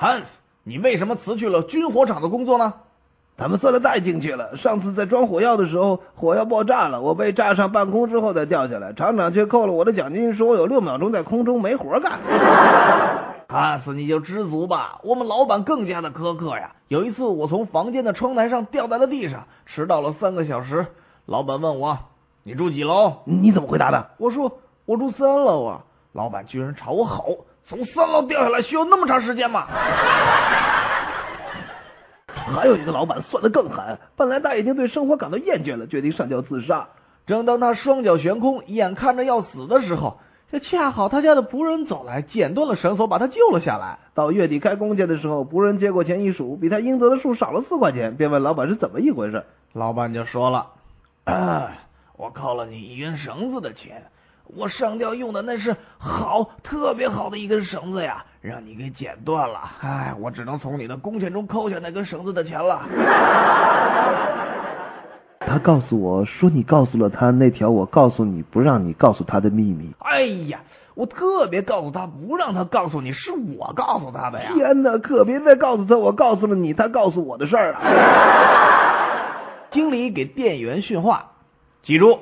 汉斯，你为什么辞去了军火厂的工作呢？他们算的太精确了。上次在装火药的时候，火药爆炸了，我被炸上半空之后再掉下来，厂长却扣了我的奖金，说我有六秒钟在空中没活干。汉斯，你就知足吧。我们老板更加的苛刻呀。有一次，我从房间的窗台上掉在了地上，迟到了三个小时。老板问我：“你住几楼？”你怎么回答的？我说：“我住三楼啊。”老板居然朝我吼：“从三楼掉下来需要那么长时间吗？” 还有一个老板算的更狠，本来他已经对生活感到厌倦了，决定上吊自杀。正当他双脚悬空，眼看着要死的时候，这恰好他家的仆人走来，剪断了绳索，把他救了下来。到月底开工钱的时候，仆人接过钱一数，比他应得的数少了四块钱，便问老板是怎么一回事。老板就说了：“ 我扣了你一根绳子的钱。”我上吊用的那是好特别好的一根绳子呀，让你给剪断了。唉，我只能从你的工钱中扣下那根绳子的钱了。他告诉我说，你告诉了他那条我告诉你不让你告诉他的秘密。哎呀，我特别告诉他不让他告诉你，是我告诉他的呀。天哪，可别再告诉他我告诉了你，他告诉我的事儿啊！经理给店员训话，记住。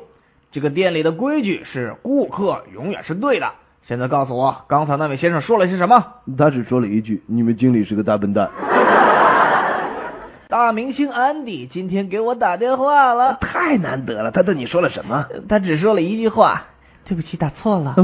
这个店里的规矩是顾客永远是对的。现在告诉我，刚才那位先生说了些什么？他只说了一句：“你们经理是个大笨蛋。” 大明星安迪今天给我打电话了，太难得了。他对你说了什么？他只说了一句话：“对不起，打错了。”